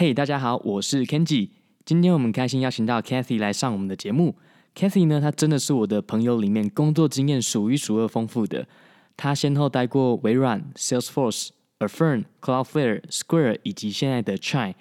嘿，大家好，我是 Kenji。今天我们开心邀请到 Cathy 来上我们的节目。Cathy 呢，她真的是我的朋友里面工作经验数一数二丰富的。她先后待过微软、Salesforce、Affirm、Cloudflare、Square 以及现在的 Chime。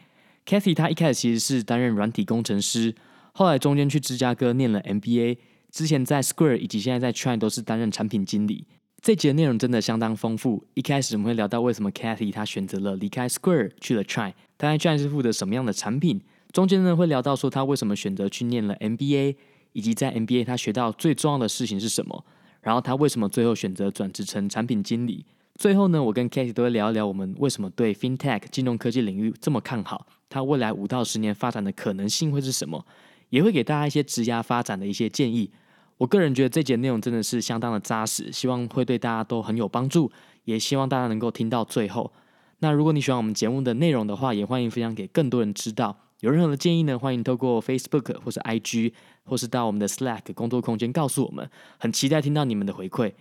Cathy 她一开始其实是担任软体工程师，后来中间去芝加哥念了 MBA，之前在 Square 以及现在在 Chime 都是担任产品经理。这集的内容真的相当丰富。一开始我们会聊到为什么 Cathy 她选择了离开 Square 去了 Chime，她在 Chime 是负责什么样的产品？中间呢会聊到说她为什么选择去念了 MBA，以及在 MBA 她学到最重要的事情是什么？然后她为什么最后选择转职成产品经理？最后呢，我跟 Cathy 都会聊一聊我们为什么对 FinTech 金融科技领域这么看好，它未来五到十年发展的可能性会是什么？也会给大家一些职涯发展的一些建议。我个人觉得这节内容真的是相当的扎实，希望会对大家都很有帮助，也希望大家能够听到最后。那如果你喜欢我们节目的内容的话，也欢迎分享给更多人知道。有任何的建议呢，欢迎透过 Facebook 或是 IG，或是到我们的 Slack 工作空间告诉我们。很期待听到你们的回馈。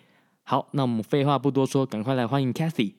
好，那我们废话不多说，赶快来欢迎 Cathy。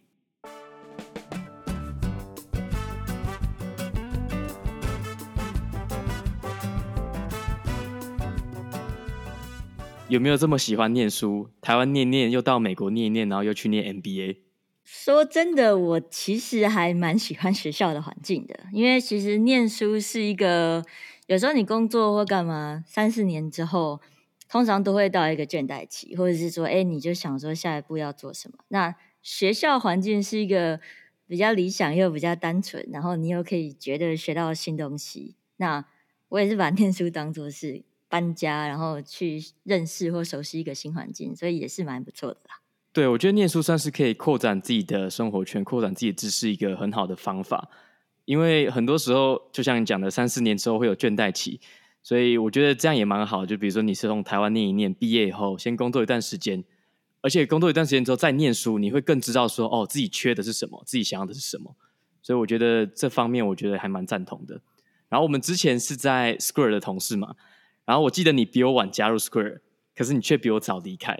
有没有这么喜欢念书？台湾念念，又到美国念念，然后又去念 MBA。说真的，我其实还蛮喜欢学校的环境的，因为其实念书是一个，有时候你工作或干嘛，三四年之后，通常都会到一个倦怠期，或者是说，哎，你就想说下一步要做什么。那学校环境是一个比较理想又比较单纯，然后你又可以觉得学到新东西。那我也是把念书当做是。搬家，然后去认识或熟悉一个新环境，所以也是蛮不错的啦。对，我觉得念书算是可以扩展自己的生活圈、扩展自己的知识一个很好的方法。因为很多时候，就像你讲的，三四年之后会有倦怠期，所以我觉得这样也蛮好。就比如说，你是从台湾念一念，毕业以后先工作一段时间，而且工作一段时间之后再念书，你会更知道说，哦，自己缺的是什么，自己想要的是什么。所以我觉得这方面，我觉得还蛮赞同的。然后我们之前是在 Square 的同事嘛。然后我记得你比我晚加入 Square，可是你却比我早离开。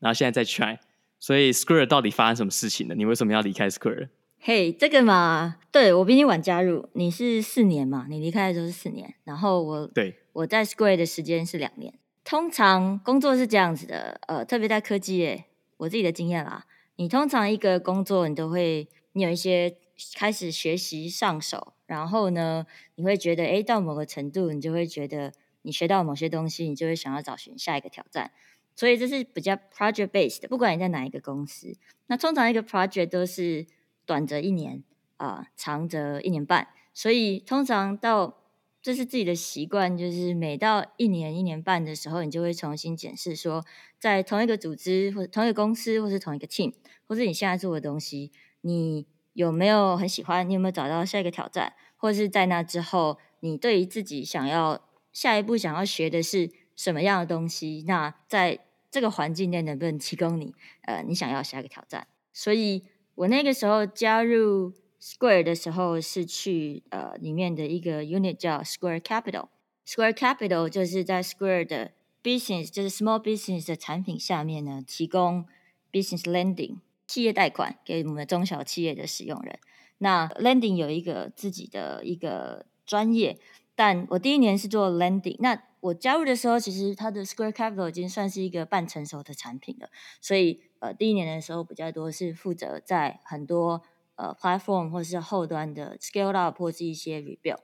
然后现在在 Chime，所以 Square 到底发生什么事情了？你为什么要离开 Square？嘿，这个嘛，对，我比你晚加入，你是四年嘛，你离开的时候是四年，然后我对我在 Square 的时间是两年。通常工作是这样子的，呃，特别在科技业，我自己的经验啦，你通常一个工作你都会，你有一些开始学习上手，然后呢，你会觉得，哎，到某个程度，你就会觉得。你学到某些东西，你就会想要找寻下一个挑战，所以这是比较 project based 的。不管你在哪一个公司，那通常一个 project 都是短则一年啊、长则一年半。所以通常到这是自己的习惯，就是每到一年一年半的时候，你就会重新检视说，在同一个组织或同一个公司，或是同一个 team，或是你现在做的东西，你有没有很喜欢？你有没有找到下一个挑战？或是在那之后，你对于自己想要。下一步想要学的是什么样的东西？那在这个环境内能不能提供你呃你想要下一个挑战？所以我那个时候加入 Square 的时候是去呃里面的一个 unit 叫 Square Capital。Square Capital 就是在 Square 的 business 就是 small business 的产品下面呢，提供 business lending 企业贷款给我们中小企业的使用人。那 lending 有一个自己的一个专业。但我第一年是做 lending，那我加入的时候，其实它的 Square Capital 已经算是一个半成熟的产品了，所以呃，第一年的时候比较多是负责在很多呃 platform 或是后端的 scale up 或是一些 rebuild。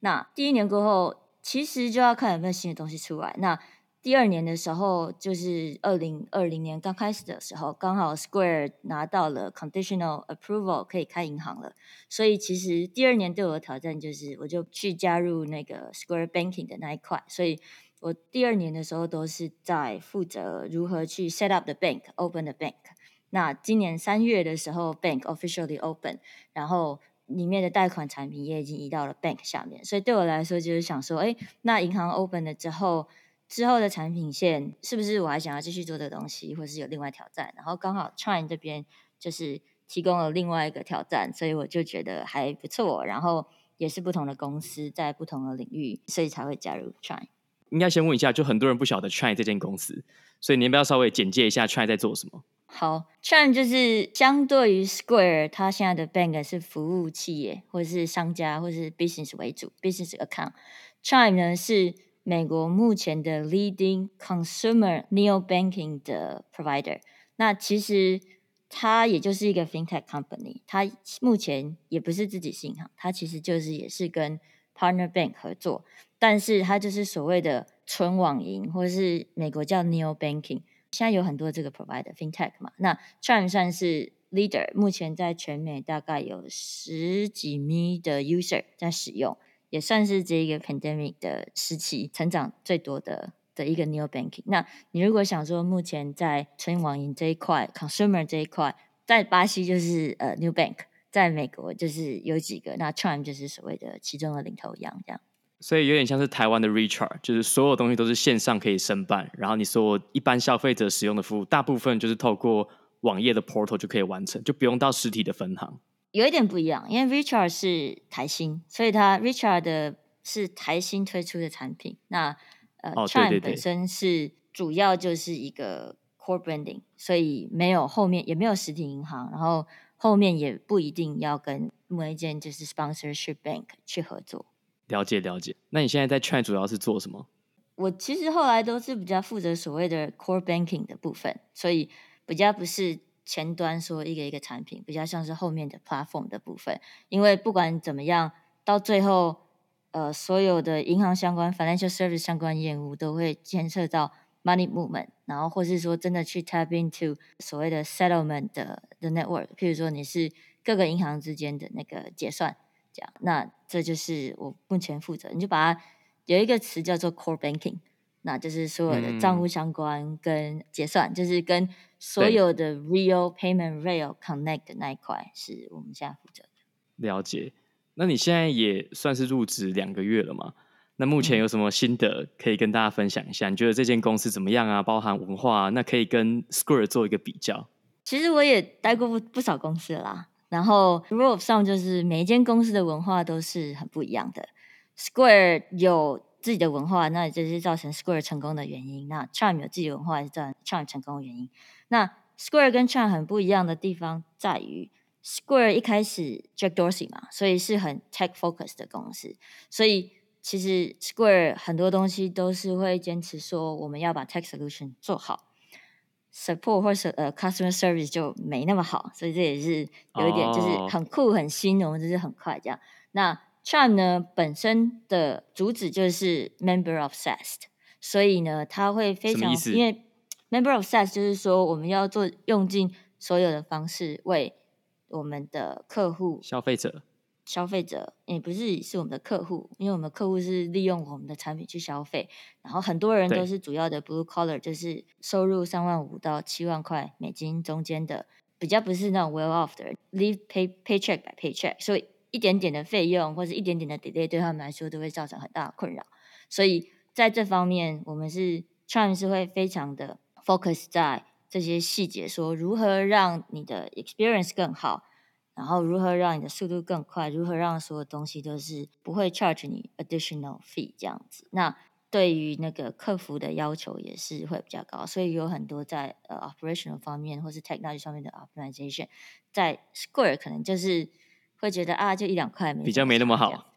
那第一年过后，其实就要看有没有新的东西出来。那第二年的时候，就是二零二零年刚开始的时候，刚好 Square 拿到了 conditional approval 可以开银行了，所以其实第二年对我的挑战就是，我就去加入那个 Square Banking 的那一块，所以我第二年的时候都是在负责如何去 set up the bank，open the bank。那今年三月的时候，bank officially open，然后里面的贷款产品也已经移到了 bank 下面，所以对我来说就是想说，哎，那银行 open 了之后。之后的产品线是不是我还想要继续做这个东西，或是有另外挑战？然后刚好 Chime 这边就是提供了另外一个挑战，所以我就觉得还不错。然后也是不同的公司在不同的领域，所以才会加入 Chime。应该先问一下，就很多人不晓得 Chime 这间公司，所以你要不要稍微简介一下 Chime 在做什么？好，Chime 就是相对于 Square，它现在的 bank 是服务企业或者是商家或者是 business 为主，business account。Chime 呢是美国目前的 leading consumer neo banking 的 provider。那其实它也就是一个 fintech company，它目前也不是自己是银行，它其实就是也是跟 partner bank 合作，但是它就是所谓的纯网银，或者是美国叫 neo banking。现在有很多这个 provider fintech 嘛，那算算是 leader，目前在全美大概有十几米的 user 在使用，也算是这个 pandemic 的时期成长最多的的一个 new banking。那你如果想说目前在纯网银这一块，consumer 这一块，在巴西就是呃 new bank，在美国就是有几个，那 Chime 就是所谓的其中的领头羊这样。所以有点像是台湾的 Richard，就是所有东西都是线上可以申办，然后你所有一般消费者使用的服务，大部分就是透过网页的 portal 就可以完成，就不用到实体的分行。有一点不一样，因为 Recharge 是台新，所以他 Recharge 的是台新推出的产品。那呃、哦、Chime 本身是主要就是一个 core branding，所以没有后面也没有实体银行，然后后面也不一定要跟某一间就是 sponsorship bank 去合作。了解了解，那你现在在 Chime 主要是做什么？我其实后来都是比较负责所谓的 core banking 的部分，所以比较不是前端说一个一个产品，比较像是后面的 platform 的部分。因为不管怎么样，到最后，呃，所有的银行相关 financial service 相关业务都会牵涉到 money movement，然后或是说真的去 tap into 所谓的 settlement 的的 network，譬如说你是各个银行之间的那个结算。这样那这就是我目前负责，你就把它有一个词叫做 core banking，那就是所有的账户相关跟结算，嗯、就是跟所有的 real payment rail connect 的那一块是我们现在负责的。了解，那你现在也算是入职两个月了嘛？那目前有什么心得可以跟大家分享一下？嗯、你觉得这间公司怎么样啊？包含文化、啊，那可以跟 Square 做一个比较。其实我也待过不不少公司啦。然后，rule of thumb 就是每一间公司的文化都是很不一样的。Square 有自己的文化，那也就是造成 Square 成功的原因。那 Chime 有自己的文化，也是造成 Chime 成功的原因。那 Square 跟 Chime 很不一样的地方在于，Square 一开始 Jack Dorsey 嘛，所以是很 tech focus 的公司。所以其实 Square 很多东西都是会坚持说，我们要把 tech solution 做好。support 或是呃 customer service 就没那么好，所以这也是有一点就是很酷很新，我们就是很快这样。那 Chime 呢本身的主旨就是 member obsessed，所以呢它会非常因为 member obsessed 就是说我们要做用尽所有的方式为我们的客户消费者。消费者也不是是我们的客户，因为我们的客户是利用我们的产品去消费，然后很多人都是主要的 blue collar，就是收入三万五到七万块美金中间的，比较不是那种 well off 的人，live pay paycheck by paycheck，所以一点点的费用或者一点点的 delay 对他们来说都会造成很大的困扰，所以在这方面，我们是 Chime 是会非常的 focus 在这些细节，说如何让你的 experience 更好。然后如何让你的速度更快？如何让所有东西都是不会 charge 你 additional fee 这样子？那对于那个客服的要求也是会比较高，所以有很多在 operational 方面或是 technology 上面的 optimization，在 Square 可能就是会觉得啊，就一两块没比较没那么好。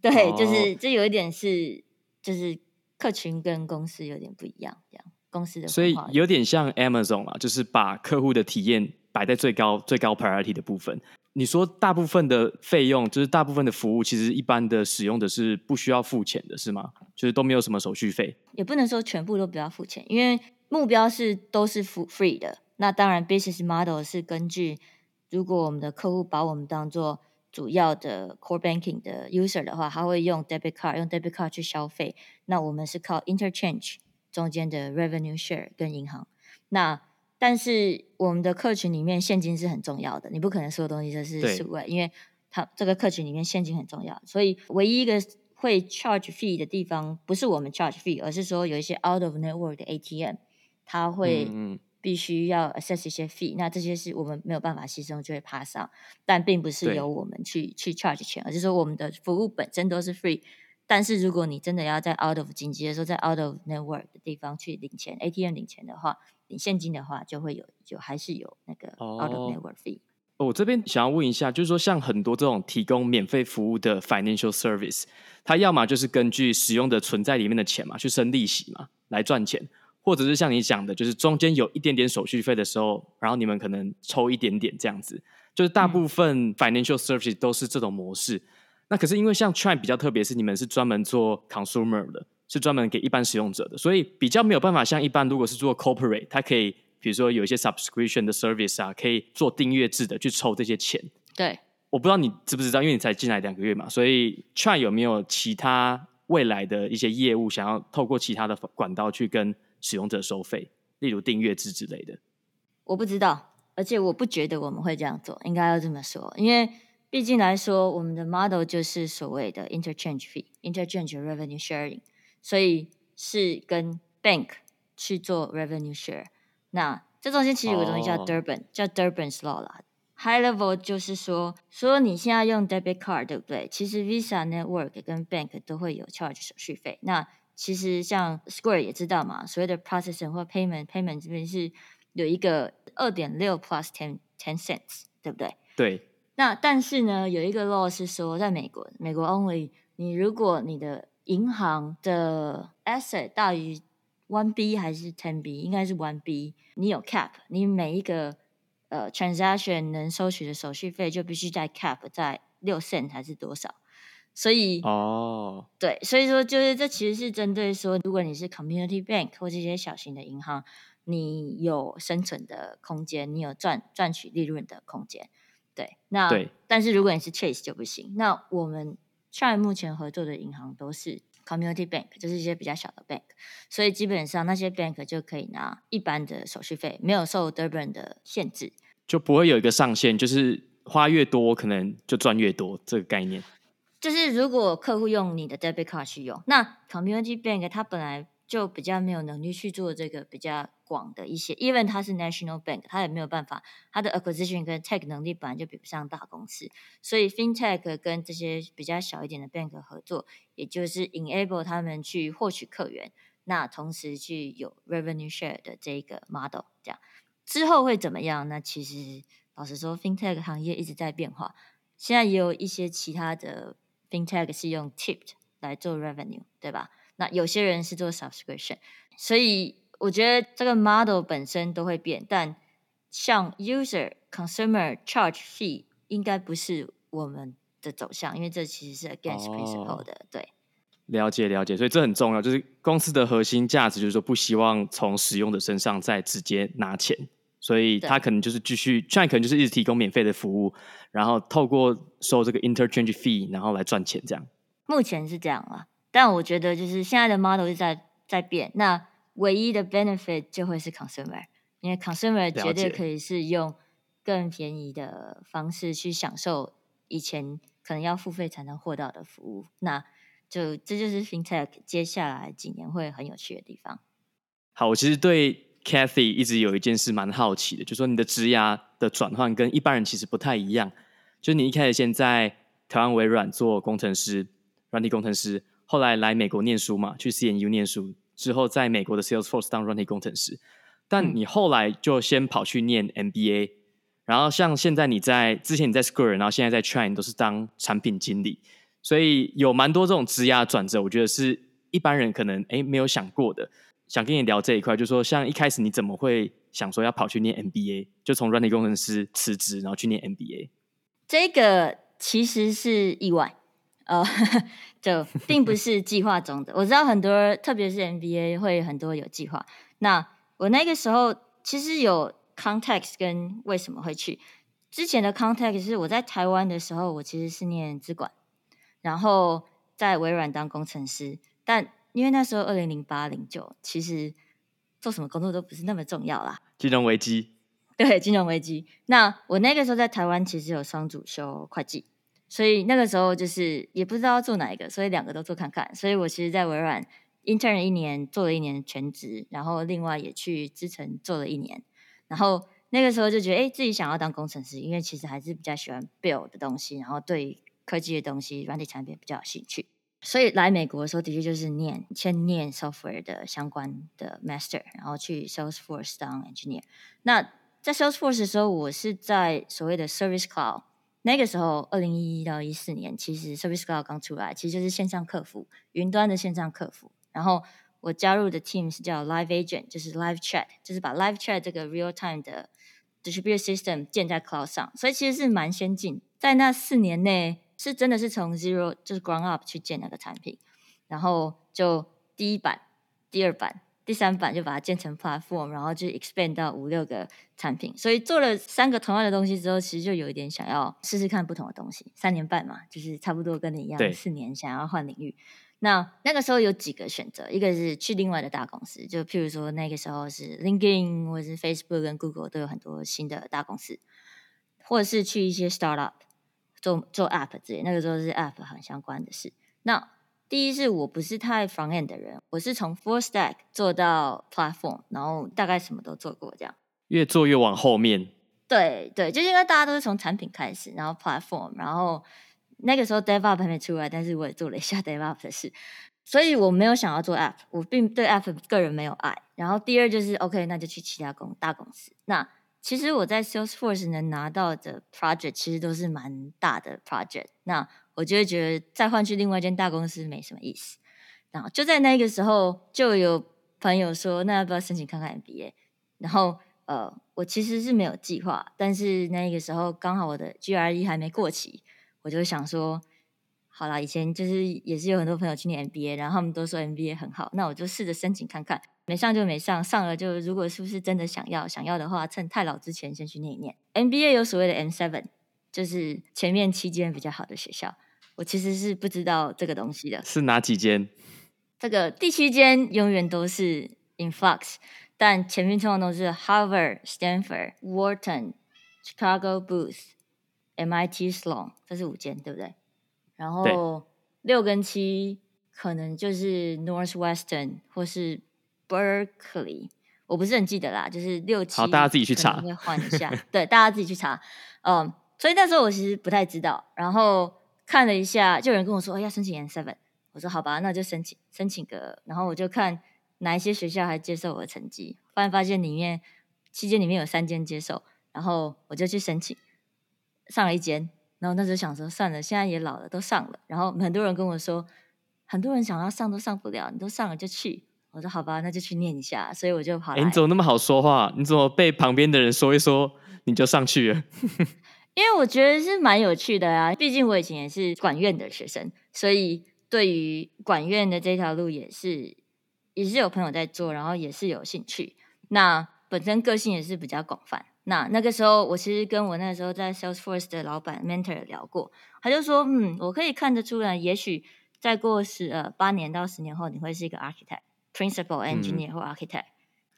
对，就是这有一点是就是客群跟公司有点不一样，这样公司的所以有点像 Amazon 啊，就是把客户的体验摆在最高最高 priority 的部分。你说大部分的费用，就是大部分的服务，其实一般的使用的是不需要付钱的，是吗？就是都没有什么手续费。也不能说全部都不要付钱，因为目标是都是 free 的。那当然，business model 是根据如果我们的客户把我们当做主要的 core banking 的 user 的话，他会用 debit card 用 debit card 去消费。那我们是靠 interchange 中间的 revenue share 跟银行。那但是我们的客群里面现金是很重要的，你不可能所有东西都是数位，因为它这个客群里面现金很重要，所以唯一一个会 charge fee 的地方不是我们 charge fee，而是说有一些 out of network 的 ATM，它会必须要 assess 一些 fee，那这些是我们没有办法牺牲就会 pass 上，但并不是由我们去去 charge 钱，而是说我们的服务本身都是 free，但是如果你真的要在 out of 紧急的时候在 out of network 的地方去领钱，ATM 领钱的话。领现金的话就会有，就还是有那个 out of network fee。我这边想要问一下，就是说像很多这种提供免费服务的 financial service，它要么就是根据使用的存在里面的钱嘛，去生利息嘛，来赚钱，或者是像你讲的，就是中间有一点点手续费的时候，然后你们可能抽一点点这样子。就是大部分 financial services 都是这种模式，嗯、那可是因为像 Chime 比较特别，是你们是专门做 consumer 的，是专门给一般使用者的，所以比较没有办法像一般如果是做 corporate，它可以比如说有一些 subscription 的 service 啊，可以做订阅制的去抽这些钱。对，我不知道你知不知道，因为你才进来两个月嘛，所以 Chime 有没有其他未来的一些业务，想要透过其他的管道去跟使用者收费，例如订阅制之类的？我不知道。而且我不觉得我们会这样做，应该要这么说，因为毕竟来说，我们的 model 就是所谓的 interchange fee、interchange revenue sharing，所以是跟 bank 去做 revenue share。那这中间其实有个东西叫 Durban，、oh. 叫 Durban's law 啦。High level 就是说，说你现在用 debit card 对不对？其实 Visa network 跟 bank 都会有 charge 手续费。那其实像 Square 也知道嘛，所谓的 processing 或 payment payment 这边是。有一个二点六 plus ten ten cents，对不对？对。那但是呢，有一个 law 是说，在美国，美国 only，你如果你的银行的 asset 大于 one B 还是 ten B，应该是 one B，你有 cap，你每一个呃 transaction 能收取的手续费就必须在 cap 在六 cent 还是多少？所以哦，对，所以说就是这其实是针对说，如果你是 community bank 或这些小型的银行。你有生存的空间，你有赚赚取利润的空间，对。那对，但是如果你是 Chase 就不行。那我们 Chime 目前合作的银行都是 Community Bank，就是一些比较小的 bank，所以基本上那些 bank 就可以拿一般的手续费，没有受 Durbin 的限制，就不会有一个上限，就是花越多可能就赚越多这个概念。就是如果客户用你的 debit card 去用，那 Community Bank 它本来就比较没有能力去做这个比较。广的一些，even 它是 national bank，它也没有办法，它的 acquisition 跟 tech 能力本来就比不上大公司，所以 fintech 跟这些比较小一点的 bank 合作，也就是 enable 他们去获取客源，那同时去有 revenue share 的这个 model，这样之后会怎么样？那其实老实说，fintech 行业一直在变化，现在也有一些其他的 fintech 是用 tipped 来做 revenue，对吧？那有些人是做 subscription，所以。我觉得这个 model 本身都会变，但像 user consumer charge fee 应该不是我们的走向，因为这其实是 against principle 的。哦、对，了解了解，所以这很重要，就是公司的核心价值就是说不希望从使用者身上再直接拿钱，所以他可能就是继续，现在可能就是一直提供免费的服务，然后透过收这个 interchange fee，然后来赚钱这样。目前是这样啊，但我觉得就是现在的 model 是在在变，那。唯一的 benefit 就会是 consumer，因为 consumer 绝对可以是用更便宜的方式去享受以前可能要付费才能获到的服务，那就这就是 FinTech 接下来几年会很有趣的地方。好，我其实对 Cathy 一直有一件事蛮好奇的，就是说你的职涯的转换跟一般人其实不太一样，就你一开始先在台湾微软做工程师，软体工程师，后来来美国念书嘛，去 CNU 念书。之后在美国的 Salesforce 当软体工程师，但你后来就先跑去念 MBA，然后像现在你在之前你在 Square，然后现在在 Chine 都是当产品经理，所以有蛮多这种职涯转折，我觉得是一般人可能诶没有想过的。想跟你聊这一块，就是说像一开始你怎么会想说要跑去念 MBA，就从软体工程师辞职然后去念 MBA？这个其实是意外。呃，就并不是计划中的。我知道很多，特别是 MBA 会很多有计划。那我那个时候其实有 context 跟为什么会去。之前的 context 是我在台湾的时候，我其实是念资管，然后在微软当工程师。但因为那时候二零零八零九，其实做什么工作都不是那么重要啦。金融危机，对，金融危机。那我那个时候在台湾其实有双主修会计。所以那个时候就是也不知道做哪一个，所以两个都做看看。所以我其实，在微软 intern 一年，做了一年全职，然后另外也去资诚做了一年。然后那个时候就觉得，哎，自己想要当工程师，因为其实还是比较喜欢 build 的东西，然后对科技的东西、软体产品比较有兴趣。所以来美国的时候，的确就是念先念 software 的相关的 master，然后去 Salesforce 当 engineer。那在 Salesforce 的时候，我是在所谓的 Service Cloud。那个时候，二零一一到一四年，其实 Service Cloud 刚出来，其实就是线上客服，云端的线上客服。然后我加入的 team 是叫 Live Agent，就是 Live Chat，就是把 Live Chat 这个 real time 的 distributed system 建在 cloud 上，所以其实是蛮先进。在那四年内，是真的是从 zero 就是 ground up 去建那个产品，然后就第一版、第二版。第三版就把它建成 platform，然后就 expand 到五六个产品。所以做了三个同样的东西之后，其实就有一点想要试试看不同的东西。三年半嘛，就是差不多跟你一样，四年想要换领域。那那个时候有几个选择，一个是去另外的大公司，就譬如说那个时候是 LinkedIn 或者是 Facebook 跟 Google 都有很多新的大公司，或者是去一些 startup 做做 app 之类。那个时候是 app 很相关的事。那第一是我不是太 front end 的人，我是从 full stack 做到 platform，然后大概什么都做过，这样越做越往后面。对对，就是因为大家都是从产品开始，然后 platform，然后那个时候 DevOps 还没出来，但是我也做了一下 DevOps 的事，所以我没有想要做 app，我并对 app 个人没有爱。然后第二就是 OK，那就去其他公大公司。那其实我在 Salesforce 能拿到的 project 其实都是蛮大的 project。那我就会觉得再换去另外一间大公司没什么意思。然后就在那个时候，就有朋友说：“那要不要申请看看 MBA？” 然后呃，我其实是没有计划，但是那个时候刚好我的 GRE 还没过期，我就想说：“好啦，以前就是也是有很多朋友去念 MBA，然后他们都说 MBA 很好，那我就试着申请看看，没上就没上，上了就如果是不是真的想要想要的话，趁太老之前先去念一念。MBA 有所谓的 M7，就是前面七间比较好的学校。我其实是不知道这个东西的，是哪几间？这个第七间永远都是 influx，但前面通常都是 Harvard、Stanford、Wharton、Chicago Booth、MIT Sloan，这是五间，对不对？然后六跟七可能就是 Northwestern 或是 Berkeley，我不是很记得啦，就是六七，好，大家自己去查，会换一下，对，大家自己去查，嗯，所以那时候我其实不太知道，然后。看了一下，就有人跟我说：“哎，要申请 Seven。”我说：“好吧，那就申请申请个。”然后我就看哪一些学校还接受我的成绩，突然发现里面期间里面有三间接受，然后我就去申请上了一间。然后那时候想说：“算了，现在也老了，都上了。”然后很多人跟我说：“很多人想要上都上不了，你都上了就去。”我说：“好吧，那就去念一下。”所以我就跑你怎么那么好说话？你怎么被旁边的人说一说你就上去了？因为我觉得是蛮有趣的啊，毕竟我以前也是管院的学生，所以对于管院的这条路也是也是有朋友在做，然后也是有兴趣。那本身个性也是比较广泛。那那个时候，我其实跟我那个时候在 Salesforce 的老板 mentor 聊过，他就说，嗯，我可以看得出来，也许再过十呃八年到十年后，你会是一个 architect、principal engineer 或 architect。嗯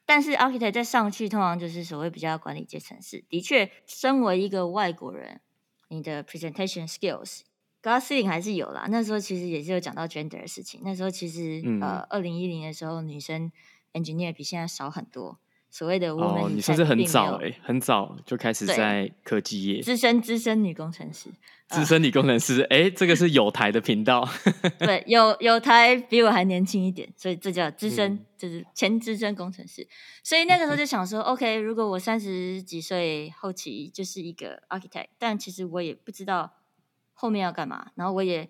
但是 architect 再上去，通常就是所谓比较管理阶层式。的确，身为一个外国人，你的 presentation skills glass ceiling 还是有啦。那时候其实也是有讲到 gender 的事情。那时候其实、嗯、呃，二零一零的时候，女生 engineer 比现在少很多。所谓的 woman，哦，你说是很早哎，很早就开始在科技业，资深资深女工程师，资深女工程师，哎、呃，这个是有台的频道，对，有有台比我还年轻一点，所以这叫资深，嗯、就是前资深工程师。所以那个时候就想说，OK，如果我三十几岁后期就是一个 architect，但其实我也不知道后面要干嘛，然后我也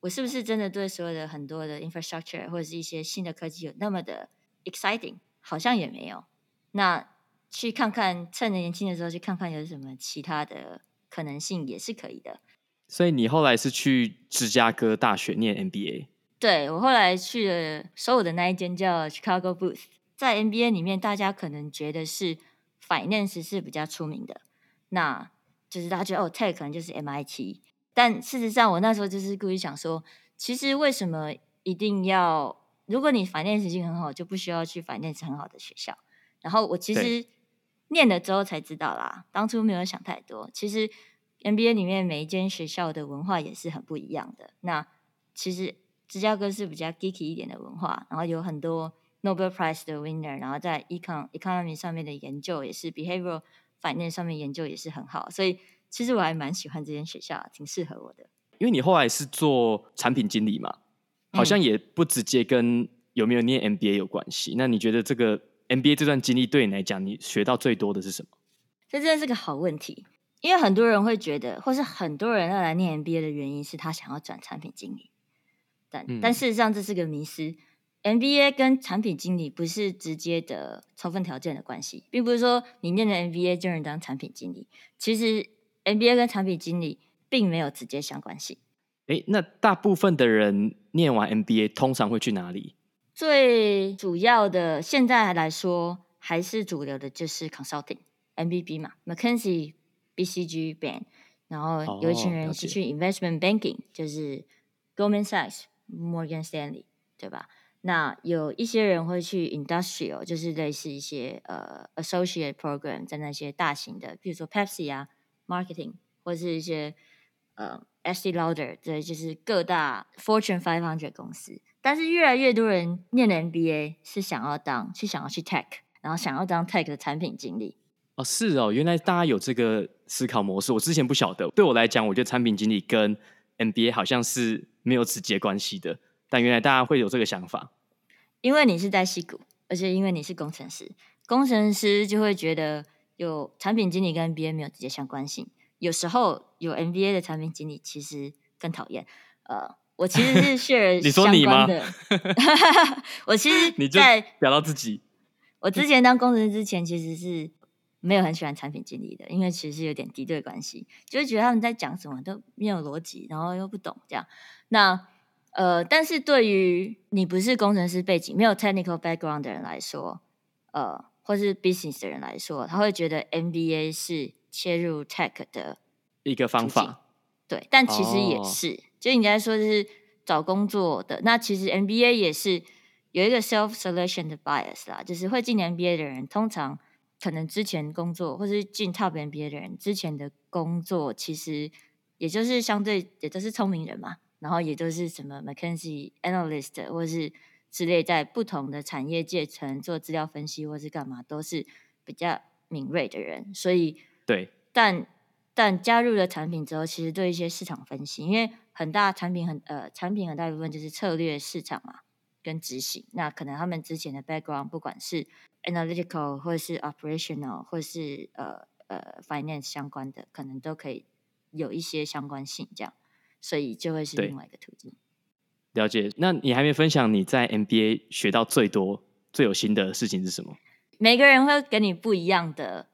我是不是真的对所有的很多的 infrastructure 或者是一些新的科技有那么的 exciting，好像也没有。那去看看，趁着年轻的时候去看看有什么其他的可能性也是可以的。所以你后来是去芝加哥大学念 MBA？对，我后来去了所有的那一间叫 Chicago Booth，在 MBA 里面，大家可能觉得是 Finance 是比较出名的，那就是大家觉得哦，Tech 可能就是 MIT，但事实上我那时候就是故意想说，其实为什么一定要，如果你 Finance 已经很好，就不需要去 Finance 很好的学校。然后我其实念了之后才知道啦，当初没有想太多。其实 MBA 里面每一间学校的文化也是很不一样的。那其实芝加哥是比较 geeky 一点的文化，然后有很多 Nobel Prize 的 winner，然后在 econ economy 上面的研究也是 behavioral finance 上面研究也是很好。所以其实我还蛮喜欢这间学校，挺适合我的。因为你后来是做产品经理嘛？好像也不直接跟有没有念 MBA 有关系。嗯、那你觉得这个 MBA 这段经历对你来讲，你学到最多的是什么？这真的是个好问题，因为很多人会觉得，或是很多人要来念 MBA 的原因是他想要转产品经理，但、嗯、但事实上这是个迷失。MBA 跟产品经理不是直接的充分条件的关系，并不是说你念了 MBA 就能当产品经理。其实 MBA 跟产品经理并没有直接相关性。诶，那大部分的人念完 MBA 通常会去哪里？最主要的现在来说还是主流的就是 consulting，MBB 嘛，McKinsey、BCG、Bain，然后有一群人是去 investment banking，、哦、就是 Goldman Sachs、Morgan Stanley，对吧？那有一些人会去 industrial，就是类似一些呃 associate program，在那些大型的，比如说 Pepsi 啊，marketing 或是一些呃 Estee Lauder，对，就是各大 Fortune 500公司。但是越来越多人念的 MBA 是想要当，是想要去 tech，然后想要当 tech 的产品经理。哦，是哦，原来大家有这个思考模式，我之前不晓得。对我来讲，我觉得产品经理跟 MBA 好像是没有直接关系的。但原来大家会有这个想法，因为你是在矽谷，而且因为你是工程师，工程师就会觉得有产品经理跟 MBA 没有直接相关性。有时候有 MBA 的产品经理其实更讨厌。呃，我其实是 share。你说你吗？我其实你在表到自己。我之前当工程师之前，其实是没有很喜欢产品经理的，因为其实是有点敌对关系，就会觉得他们在讲什么都没有逻辑，然后又不懂这样。那呃，但是对于你不是工程师背景、没有 technical background 的人来说，呃，或是 business 的人来说，他会觉得 MBA 是切入 tech 的一个方法。对，但其实也是，哦、就你在说就是找工作的。那其实 MBA 也是有一个 self selection 的 bias 啦，就是会进 MBA 的人，通常可能之前工作，或是进 top MBA 的人之前的工作，其实也就是相对也都是聪明人嘛。然后也都是什么 McKinsey analyst 或是之类，在不同的产业界层做资料分析或是干嘛，都是比较敏锐的人。所以对，但但加入了产品之后，其实对一些市场分析，因为很大产品很呃产品很大一部分就是策略市场嘛，跟执行。那可能他们之前的 background 不管是 analytical 或是 operational 或是呃呃 finance 相关的，可能都可以有一些相关性这样。所以就会是另外一个途径。了解，那你还没分享你在 MBA 学到最多、最有心的事情是什么？每个人会给你不一样的、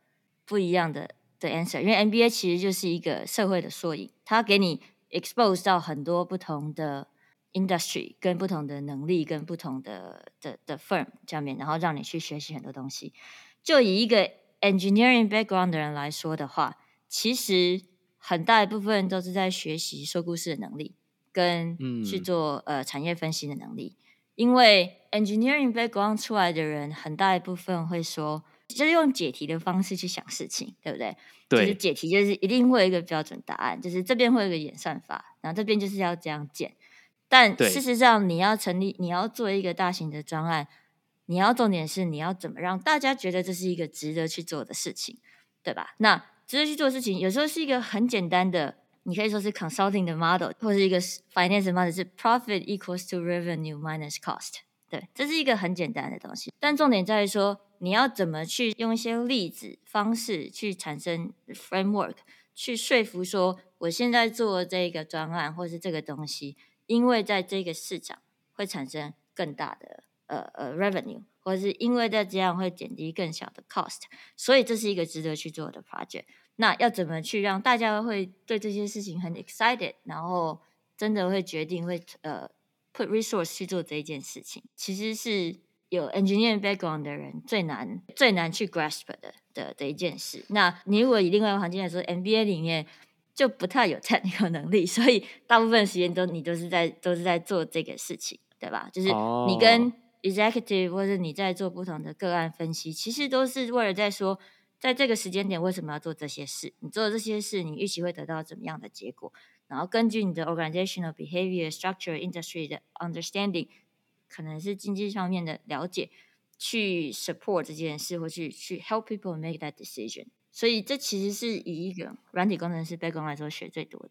不一样的的 answer，因为 MBA 其实就是一个社会的缩影，它给你 expose 到很多不同的 industry、跟不同的能力、跟不同的的的 firm 上面，然后让你去学习很多东西。就以一个 engineering background 的人来说的话，其实。很大一部分都是在学习说故事的能力，跟去做、嗯、呃产业分析的能力。因为 engineering background 出来的人，很大一部分会说，就是用解题的方式去想事情，对不对？对。就是解题就是一定会有一个标准答案，就是这边会有一个演算法，然后这边就是要这样建。但事实上，你要成立，你要做一个大型的专案，你要重点是你要怎么让大家觉得这是一个值得去做的事情，对吧？那值得去做事情，有时候是一个很简单的，你可以说是 consulting 的 model，或者是一个 finance model，是 profit equals to revenue minus cost。对，这是一个很简单的东西。但重点在于说，你要怎么去用一些例子方式去产生 framework，去说服说，我现在做这个专案或是这个东西，因为在这个市场会产生更大的呃呃 revenue。或是因为在这样会减低更小的 cost，所以这是一个值得去做的 project。那要怎么去让大家会对这些事情很 excited，然后真的会决定会呃 put resource 去做这一件事情，其实是有 engineering background 的人最难最难去 grasp 的的的一件事。那你如果以另外一个环境来说，MBA 里面就不太有 technical 能力，所以大部分时间都你都是在都是在做这个事情，对吧？就是你跟、oh. Executive 或者你在做不同的个案分析，其实都是为了在说，在这个时间点为什么要做这些事？你做这些事，你预期会得到怎么样的结果？然后根据你的 organizational behavior structure industry 的 understanding，可能是经济方面的了解，去 support 这件事，或去去 help people make that decision。所以这其实是以一个软体工程师 background 来说学最多的。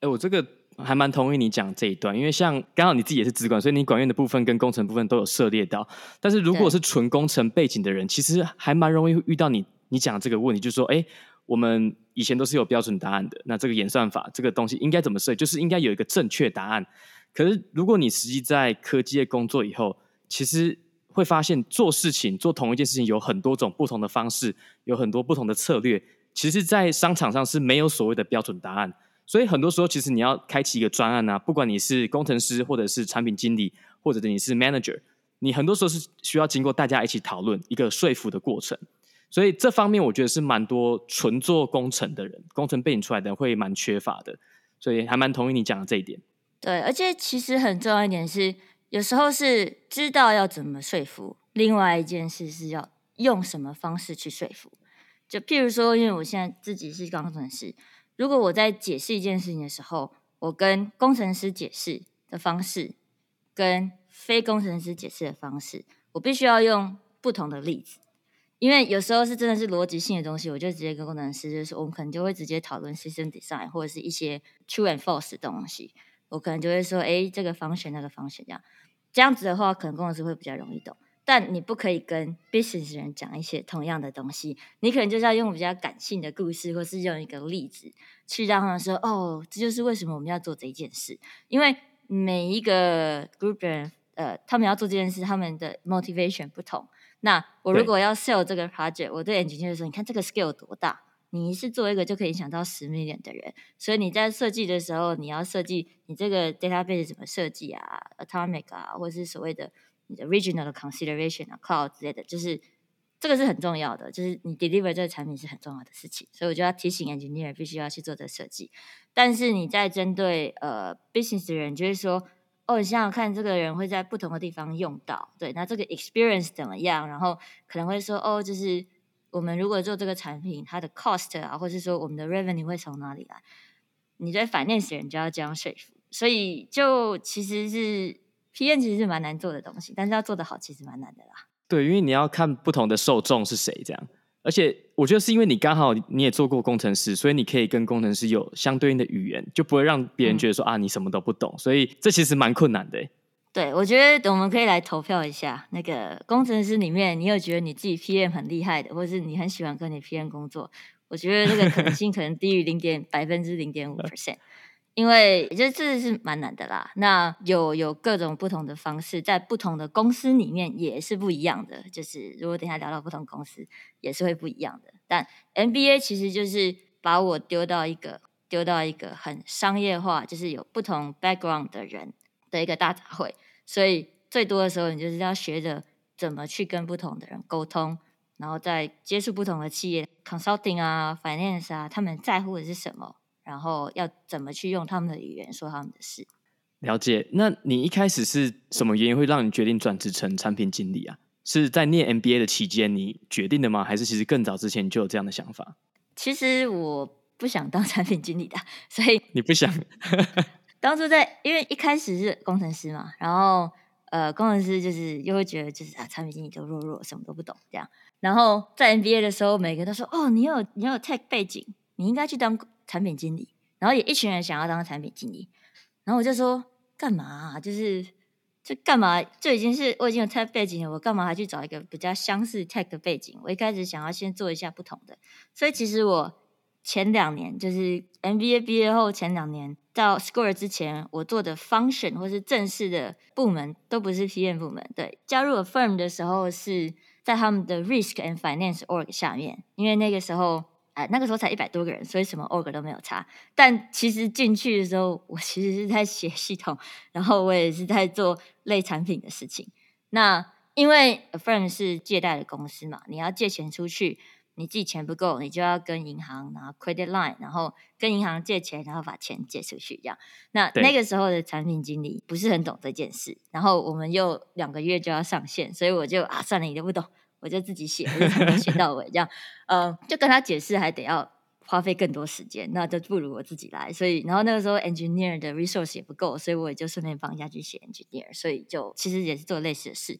哎，我这个还蛮同意你讲这一段，因为像刚好你自己也是资管，所以你管院的部分跟工程部分都有涉猎到。但是如果是纯工程背景的人，其实还蛮容易遇到你你讲这个问题，就是说，哎，我们以前都是有标准答案的，那这个演算法这个东西应该怎么设，就是应该有一个正确答案。可是如果你实际在科技业工作以后，其实会发现做事情做同一件事情有很多种不同的方式，有很多不同的策略。其实，在商场上是没有所谓的标准答案，所以很多时候，其实你要开启一个专案啊，不管你是工程师，或者是产品经理，或者你是 manager，你很多时候是需要经过大家一起讨论一个说服的过程。所以这方面，我觉得是蛮多纯做工程的人，工程背景出来的人会蛮缺乏的。所以还蛮同意你讲的这一点。对，而且其实很重要一点是，有时候是知道要怎么说服，另外一件事是要用什么方式去说服。就譬如说，因为我现在自己是工程师，如果我在解释一件事情的时候，我跟工程师解释的方式，跟非工程师解释的方式，我必须要用不同的例子，因为有时候是真的是逻辑性的东西，我就直接跟工程师就是，我们可能就会直接讨论 system design 或者是一些 true and false 的东西，我可能就会说，哎，这个方选那个方选这样，这样子的话，可能工程师会比较容易懂。但你不可以跟 business 人讲一些同样的东西，你可能就是要用比较感性的故事，或是用一个例子去让他们说：“哦，这就是为什么我们要做这一件事。”因为每一个 group 人，呃，他们要做这件事，他们的 motivation 不同。那我如果要 sell 这个 project，我对 engineer 说：“你看这个 scale 多大？你是做一个就可以影响到十 million 的人，所以你在设计的时候，你要设计你这个 database 怎么设计啊，atomic 啊，或者是所谓的。”你的 regional 的 consideration 啊，cloud 之类的，就是这个是很重要的，就是你 deliver 这个产品是很重要的事情，所以我就要提醒 engineer 必须要去做这设计。但是你在针对呃 business 的人，就是说，哦，你想想看，这个人会在不同的地方用到，对，那这个 experience 怎么样？然后可能会说，哦，就是我们如果做这个产品，它的 cost 啊，或是说我们的 revenue 会从哪里来？你在 finance 人就要这样说服，所以就其实是。p n 其实是蛮难做的东西，但是要做得好，其实蛮难的啦。对，因为你要看不同的受众是谁，这样。而且我觉得是因为你刚好你也做过工程师，所以你可以跟工程师有相对应的语言，就不会让别人觉得说、嗯、啊你什么都不懂。所以这其实蛮困难的。对，我觉得我们可以来投票一下，那个工程师里面，你有觉得你自己 PM 很厉害的，或者是你很喜欢跟你 PM 工作？我觉得这个可能性可能低于零点百分之零点五 percent。因为我觉得这是蛮难的啦。那有有各种不同的方式，在不同的公司里面也是不一样的。就是如果等下聊到不同公司，也是会不一样的。但 MBA 其实就是把我丢到一个丢到一个很商业化，就是有不同 background 的人的一个大杂烩。所以最多的时候，你就是要学着怎么去跟不同的人沟通，然后再接触不同的企业，consulting 啊，finance 啊，他们在乎的是什么。然后要怎么去用他们的语言说他们的事？了解。那你一开始是什么原因会让你决定转职成产品经理啊？是在念 MBA 的期间你决定的吗？还是其实更早之前就有这样的想法？其实我不想当产品经理的，所以你不想？当初在因为一开始是工程师嘛，然后呃，工程师就是又会觉得就是啊，产品经理都弱弱，什么都不懂这样。然后在 MBA 的时候，每个人都说哦，你有你有 tech 背景，你应该去当。产品经理，然后也一群人想要当产品经理，然后我就说干嘛啊？就是就干嘛？就已经是我已经有 tech 背景了，我干嘛还去找一个比较相似 tech 的背景？我一开始想要先做一下不同的，所以其实我前两年就是 MBA 毕业后前两年到 Square 之前，我做的 function 或是正式的部门都不是 PM 部门。对，加入了 firm 的时候是在他们的 risk and finance org 下面，因为那个时候。哎，那个时候才一百多个人，所以什么 org 都没有差。但其实进去的时候，我其实是在写系统，然后我也是在做类产品的事情。那因为 Affirm 是借贷的公司嘛，你要借钱出去，你自己钱不够，你就要跟银行拿 credit line，然后跟银行借钱，然后把钱借出去这样。那那个时候的产品经理不是很懂这件事，然后我们又两个月就要上线，所以我就啊，算了，你都不懂。我就自己写，我就从头写到尾，这样，呃，就跟他解释还得要花费更多时间，那就不如我自己来。所以，然后那个时候 engineer 的 resource 也不够，所以我也就顺便帮下去写 engineer，所以就其实也是做类似的事。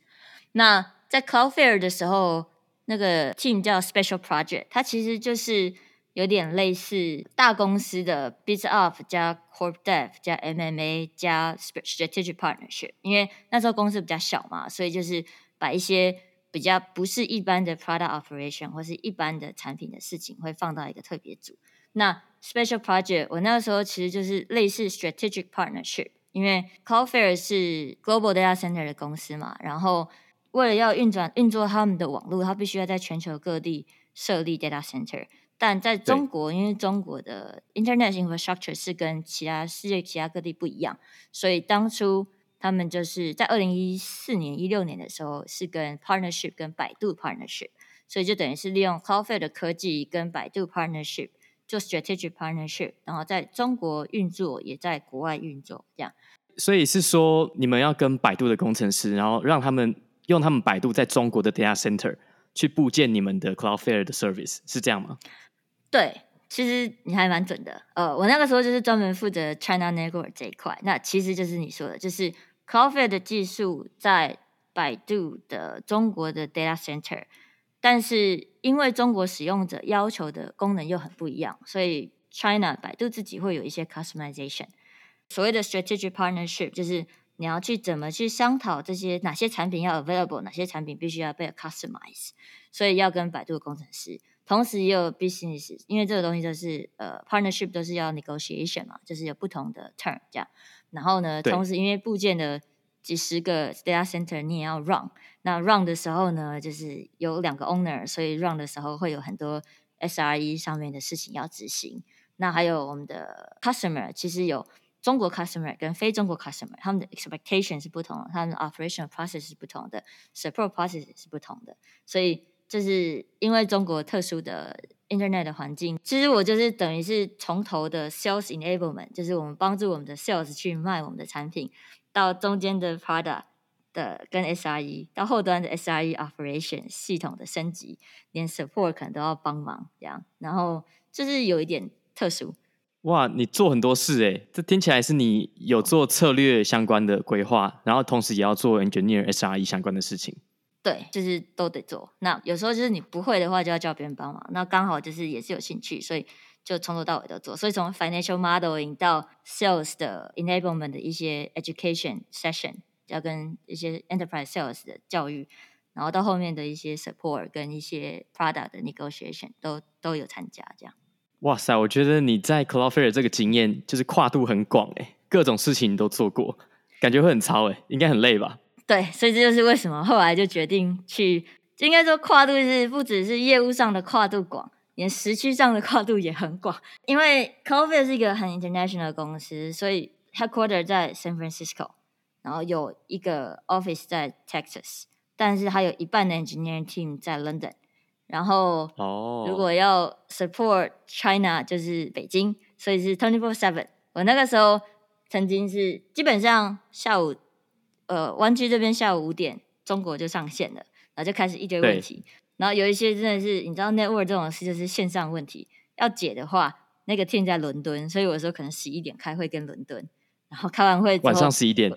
那在 Cloudflare 的时候，那个 team 叫 Special Project，它其实就是有点类似大公司的 BizOp 加 Corp Dev 加 MMA 加 Strategic Partnership，因为那时候公司比较小嘛，所以就是把一些比较不是一般的 Product Operation 或是一般的产品的事情，会放到一个特别组。那 Special Project 我那个时候其实就是类似 Strategic Partnership，因为 Cloudflare 是 Global Data Center 的公司嘛，然后为了要运转运作他们的网络，它必须要在全球各地设立 Data Center。但在中国，因为中国的 Internet Infrastructure 是跟其他世界其他各地不一样，所以当初他们就是在二零一四年、一六年的时候是跟 Partnership 跟百度 Partnership，所以就等于是利用 Cloudflare 的科技跟百度 Partnership。做 strategic partnership，然后在中国运作，也在国外运作，这样。所以是说，你们要跟百度的工程师，然后让他们用他们百度在中国的 data center 去布建你们的 Cloudflare 的 service，是这样吗？对，其实你还蛮准的。呃，我那个时候就是专门负责 China Network 这一块，那其实就是你说的，就是 Cloudflare 的技术在百度的中国的 data center。但是因为中国使用者要求的功能又很不一样，所以 China 百度自己会有一些 customization。所谓的 strategic partnership 就是你要去怎么去商讨这些哪些产品要 available，哪些产品必须要被 customize，所以要跟百度的工程师，同时也有 business，因为这个东西就是呃 partnership 都是要 negotiation 嘛，就是有不同的 term 这样。然后呢，同时因为部件的几十个 data center 你也要 run，那 run 的时候呢，就是有两个 owner，所以 run 的时候会有很多 SRE 上面的事情要执行。那还有我们的 customer，其实有中国 customer 跟非中国 customer，他们的 expectation 是不同的，他们的 operational process 是不同的，support process 是不同的。所以就是因为中国特殊的 internet 的环境，其实我就是等于是从头的 sales enablement，就是我们帮助我们的 sales 去卖我们的产品。到中间的 product 的跟 SRE，到后端的 SRE operation 系统的升级，连 support 可能都要帮忙这样，然后就是有一点特殊。哇，你做很多事诶，这听起来是你有做策略相关的规划，然后同时也要做 engineer SRE 相关的事情。对，就是都得做。那有时候就是你不会的话，就要叫别人帮忙。那刚好就是也是有兴趣，所以。就从头到尾都做，所以从 financial modeling 到 sales 的 enablement 的一些 education session，要跟一些 enterprise sales 的教育，然后到后面的一些 support 跟一些 product 的 negotiation 都都有参加。这样，哇塞，我觉得你在 Cloudflare 这个经验就是跨度很广诶，各种事情你都做过，感觉会很超诶，应该很累吧？对，所以这就是为什么后来就决定去，应该说跨度是不只是业务上的跨度广。连时区上的跨度也很广，因为 Cloudflare 是一个很 international 的公司，所以 headquarter 在 San Francisco，然后有一个 office 在 Texas，但是它有一半的 engineering team 在 London，然后如果要 support China 就是北京，所以是 twenty four seven。我那个时候曾经是基本上下午，呃，湾区这边下午五点，中国就上线了，然后就开始一堆问题。然后有一些真的是，你知道，network 这种事就是线上问题，要解的话，那个 team 在伦敦，所以有时候可能十一点开会跟伦敦，然后开完会晚上十一点，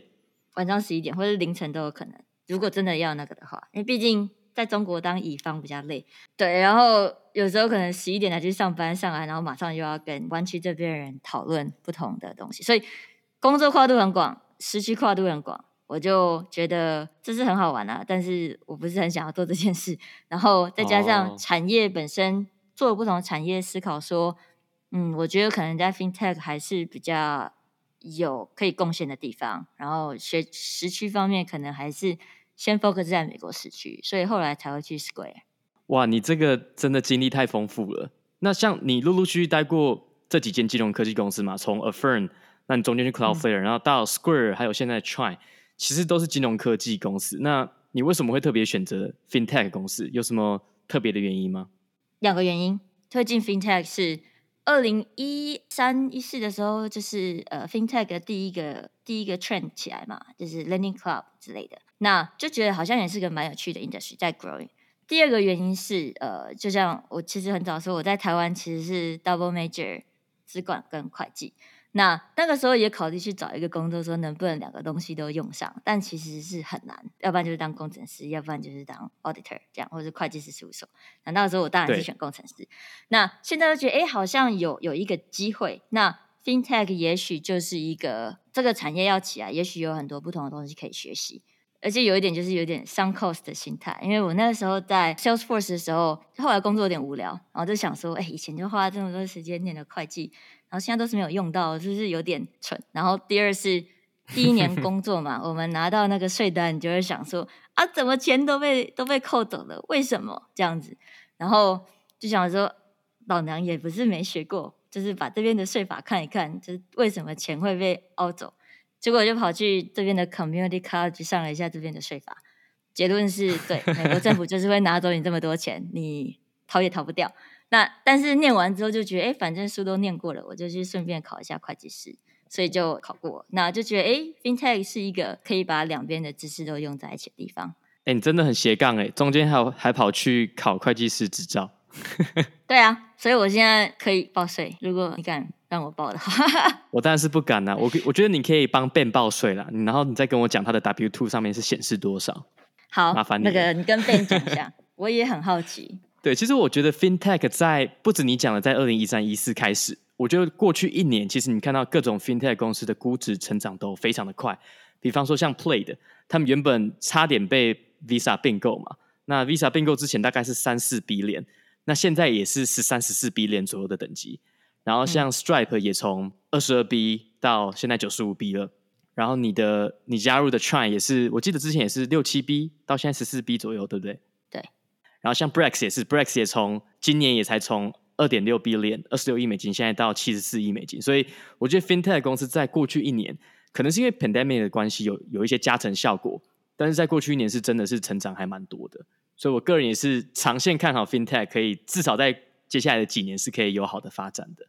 晚上十一点或者凌晨都有可能。如果真的要那个的话，因为毕竟在中国当乙方比较累，对。然后有时候可能十一点才去上班上来，然后马上又要跟湾区这边人讨论不同的东西，所以工作跨度很广，时区跨度很广。我就觉得这是很好玩啊，但是我不是很想要做这件事。然后再加上产业本身做了不同的产业思考，说，嗯，我觉得可能在 FinTech 还是比较有可以贡献的地方。然后学时区方面，可能还是先 focus 在美国时区，所以后来才会去 Square。哇，你这个真的经历太丰富了。那像你陆陆续续待过这几间金融科技公司嘛，从 Affirm，那你中间去 Cloudflare，嗯，然后到 Square，还有现在 Chime。其实都是金融科技公司，那你为什么会特别选择 FinTech 公司？有什么特别的原因吗？两个原因，推进 FinTech 是二零一三一四的时候，就是呃 FinTech 的第一个第一个 trend 起来嘛，就是 learning Club 之类的，那就觉得好像也是个蛮有趣的 industry 在 growing。第二个原因是呃，就像我其实很早说，我在台湾其实是 double major 资管跟会计。那那个时候也考虑去找一个工作，说能不能两个东西都用上，但其实是很难，要不然就是当工程师，要不然就是当 auditor 这样，或者是会计师事务所。那那个时候我当然是选工程师。那现在又觉得，哎，好像有有一个机会，那 FinTech 也许就是一个这个产业要起来，也许有很多不同的东西可以学习。而且有一点就是有点 s u n cost 的心态，因为我那个时候在 Salesforce 的时候，后来工作有点无聊，然后就想说，哎，以前就花了这么多时间念的会计，然后现在都是没有用到，就是有点蠢。然后第二是第一年工作嘛，我们拿到那个税单，你就会想说，啊，怎么钱都被都被扣走了？为什么这样子？然后就想说，老娘也不是没学过，就是把这边的税法看一看，就是为什么钱会被凹走。结果就跑去这边的 Community College 上了一下这边的税法，结论是对，美国政府就是会拿走你这么多钱，你逃也逃不掉。那但是念完之后就觉得，哎，反正书都念过了，我就去顺便考一下会计师，所以就考过。那就觉得，哎，FinTech 是一个可以把两边的知识都用在一起的地方。哎，你真的很斜杠哎，中间还有还跑去考会计师执照。对啊，所以我现在可以报税，如果你敢。让我报的话，我当然是不敢啦。我我觉得你可以帮 Ben 报税啦，然后你再跟我讲他的 W two 上面是显示多少。好，麻烦你。那个你跟 Ben 讲一下，我也很好奇。对，其实我觉得 FinTech 在不止你讲的，在二零一三一四开始，我觉得过去一年，其实你看到各种 FinTech 公司的估值成长都非常的快。比方说像 Play 的他们原本差点被 Visa 并购嘛，那 Visa 并购之前大概是三四 billion，那现在也是十三十四 billion 左右的等级。然后像 Stripe 也从二十二 B 到现在九十五 B 了，然后你的你加入的 Chime 也是，我记得之前也是六七 B 到现在十四 B 左右，对不对？对。然后像 Brex 也是，Brex 也从今年也才从二点六 billion 二十六亿美金，现在到七十四亿美金。所以我觉得 FinTech 公司在过去一年，可能是因为 Pandemic 的关系有有一些加成效果，但是在过去一年是真的是成长还蛮多的。所以我个人也是长线看好 FinTech，可以至少在接下来的几年是可以有好的发展的。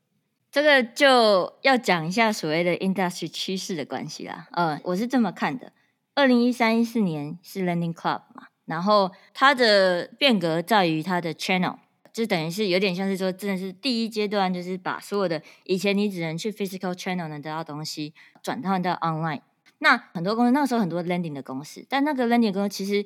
这个就要讲一下所谓的 industry 趋势的关系啦。呃，我是这么看的：二零一三一四年是 Lending Club 嘛，然后它的变革在于它的 channel，就等于是有点像是说，真的是第一阶段，就是把所有的以前你只能去 physical channel 能得到东西，转换到 online。那很多公司那个时候很多 lending 的公司，但那个 lending 公司其实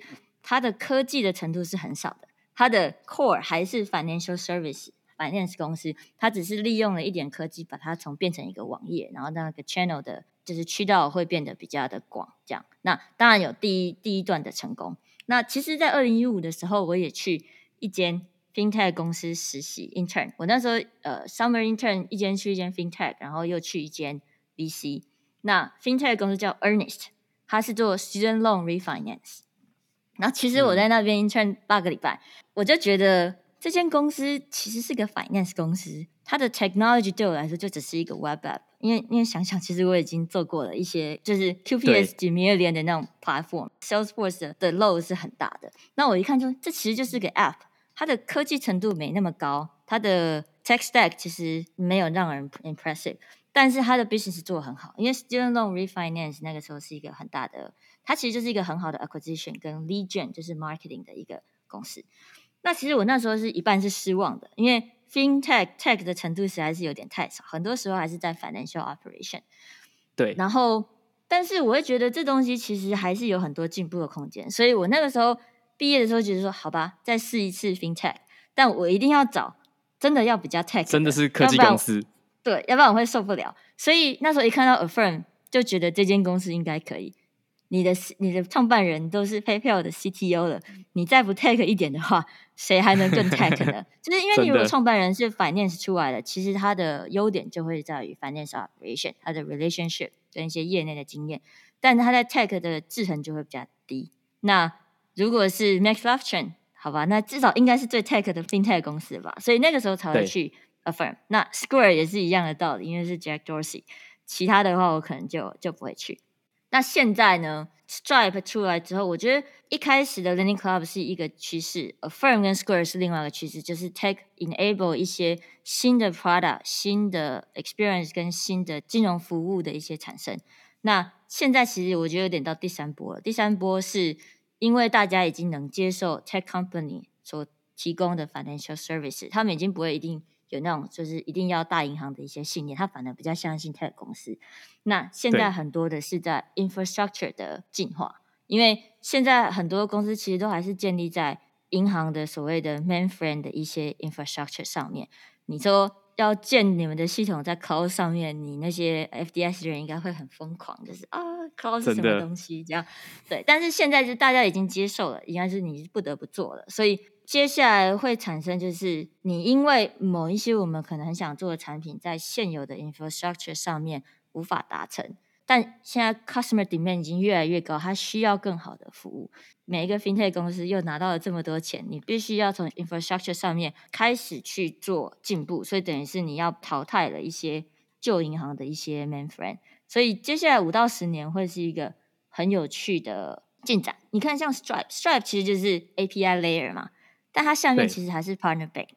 它的科技的程度是很少的，它的 core 还是 financial service。Finance 公司，它只是利用了一点科技，把它从变成一个网页，然后那个 channel 的，就是渠道会变得比较的广，这样。那当然有第一第一段的成功。那其实，在二零一五的时候，我也去一间 FinTech 公司实习 intern。我那时候呃 summer intern 一间去一间 FinTech，然后又去一间 VC。那 FinTech 公司叫 Earnest，它是做 student loan refinance。然后其实我在那边 intern 八个礼拜，嗯、我就觉得。这间公司其实是个 finance 公司，它的 technology 对我来说就只是一个 web app，因为因为想想，其实我已经做过了一些，就是 QPS 几 million 的那种 platform，Salesforce 的，的 load 是很大的。那我一看就，这其实就是个 app，它的科技程度没那么高，它的 tech stack 其实没有让人 impressive，但是他的 business 做得很好，因为 student loan refinance 那个时候是一个很大的，它其实就是一个很好的 acquisition 跟 lead gen，就是 marketing 的一个公司。那其实我那时候是一半是失望的，因为 FinTech Tech 的程度实在是有点太少，很多时候还是在 Financial Operation。对，然后但是我会觉得这东西其实还是有很多进步的空间，所以我那个时候毕业的时候觉得说，好吧，再试一次 FinTech，但我一定要找真的要比较 Tech，真的是科技公司，对，要不然我会受不了。所以那时候一看到 Affirm，就觉得这间公司应该可以。你的你的创办人都是 PayPal 的 CTO 了，你再不 tech 一点的话，谁还能更 tech 呢？就是因为你如果创办人是 finance 出来的，其实他的优点就会在于 finance operation，他的 relationship 跟一些业内的经验，但他在 tech 的制衡就会比较低。那如果是 Max Levchin，好吧，那至少应该是最 tech 的 FinTech 公司吧，所以那个时候才会去 Affirm。那 Square 也是一样的道理，因为是 Jack Dorsey，其他的话我可能就就不会去。那现在呢？Stripe 出来之后，我觉得一开始的 Lending Club 是一个趋势，Affirm 跟 Square 是另外一个趋势，就是 Tech Enable 一些新的 Product、新的 Experience 跟新的金融服务的一些产生。那现在其实我觉得有点到第三波了。第三波是因为大家已经能接受 Tech Company 所提供的 Financial Services，他们已经不会一定有那种就是一定要大银行的一些信念，他反而比较相信 Tech 公司。那现在很多的是在 infrastructure 的进化，因为现在很多公司其实都还是建立在银行的所谓的 mainframe 的一些 infrastructure 上面。你说要建你们的系统在 cloud 上面，你那些 FDS 的人应该会很疯狂，就是啊，cloud 是什么东西这样？对，但是现在就大家已经接受了，应该是你不得不做了，所以。接下来会产生就是你因为某一些我们可能很想做的产品，在现有的 infrastructure 上面无法达成，但现在 customer demand 已经越来越高，它需要更好的服务。每一个 fintech 公司又拿到了这么多钱，你必须要从 infrastructure 上面开始去做进步，所以等于是你要淘汰了一些旧银行的一些 mainframe。所以接下来五到十年会是一个很有趣的进展。你看，像 Stripe，Stripe 其实就是 API layer 嘛。但它下面其实还是 partner bank，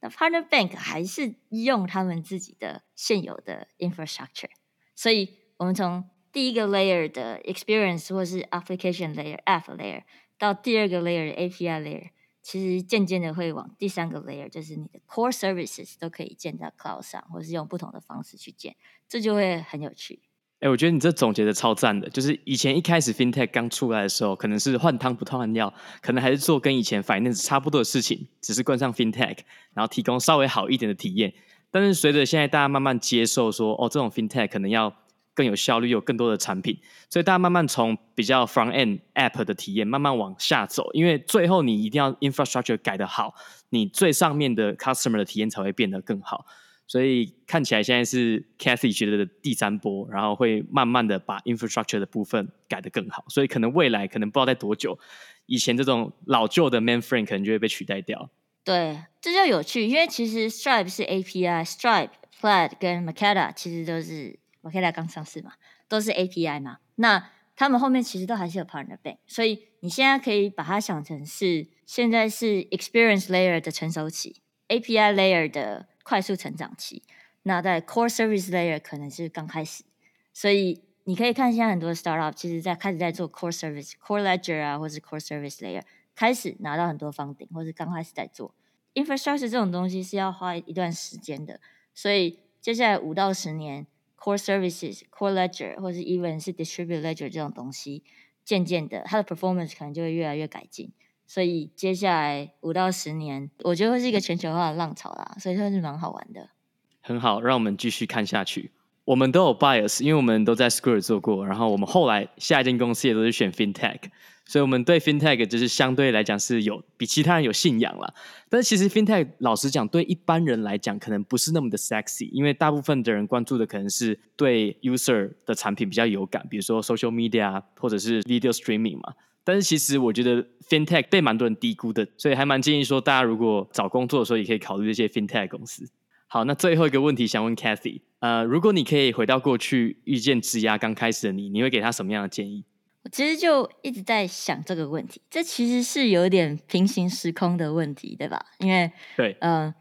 那 partner bank 还是用他们自己的现有的 infrastructure，所以我们从第一个 layer 的 experience 或是 application layer、app layer 到第二个 layer 的 API layer，其实渐渐的会往第三个 layer，就是你的 core services 都可以建在 cloud 上，或是用不同的方式去建，这就会很有趣。哎，我觉得你这总结的超赞的，就是以前一开始 FinTech 刚出来的时候，可能是换汤不换药，可能还是做跟以前 Finance 差不多的事情，只是冠上 FinTech，然后提供稍微好一点的体验。但是随着现在大家慢慢接受说，哦，这种 FinTech 可能要更有效率，有更多的产品，所以大家慢慢从比较 Front End App 的体验慢慢往下走，因为最后你一定要 Infrastructure 改得好，你最上面的 Customer 的体验才会变得更好。所以看起来现在是 Cathy 觉得的第三波，然后会慢慢的把 infrastructure 的部分改得更好，所以可能未来可能不知道在多久，以前这种老旧的 manframe 可能就会被取代掉。对，这就有趣，因为其实 Stripe 是 API，Stripe、Plaid 跟 m a c a d a 其实都是 m a c a d a 刚上市嘛，都是 API 嘛。那他们后面其实都还是有 partner bank，所以你现在可以把它想成是现在是 experience layer 的成熟期，API layer 的。快速成长期，那在 core service layer 可能是刚开始，所以你可以看现在很多 startup 其实在开始在做 core service、core ledger 啊，或是 core service layer 开始拿到很多 funding，或是刚开始在做 infrastructure 这种东西是要花一段时间的，所以接下来五到十年 core services、core ledger 或是 even 是 distributed ledger 这种东西，渐渐的它的 performance 可能就会越来越改进。所以接下来五到十年，我觉得会是一个全球化的浪潮啦，所以算是蛮好玩的。很好，让我们继续看下去。我们都有 bias，因为我们都在 Square 做过，然后我们后来下一间公司也都是选 FinTech，所以我们对 FinTech 就是相对来讲是有比其他人有信仰啦。但是其实 FinTech 老实讲，对一般人来讲可能不是那么的 sexy，因为大部分的人关注的可能是对 user 的产品比较有感，比如说 social media 或者是 video streaming 嘛。但是其实我觉得 FinTech 被蛮多人低估的，所以还蛮建议说，大家如果找工作的时候也可以考虑这些 FinTech 公司。好，那最后一个问题想问 Cathy，呃，如果你可以回到过去遇见枝丫刚开始的你，你会给他什么样的建议？我其实就一直在想这个问题，这其实是有点平行时空的问题，对吧？因为对，呃，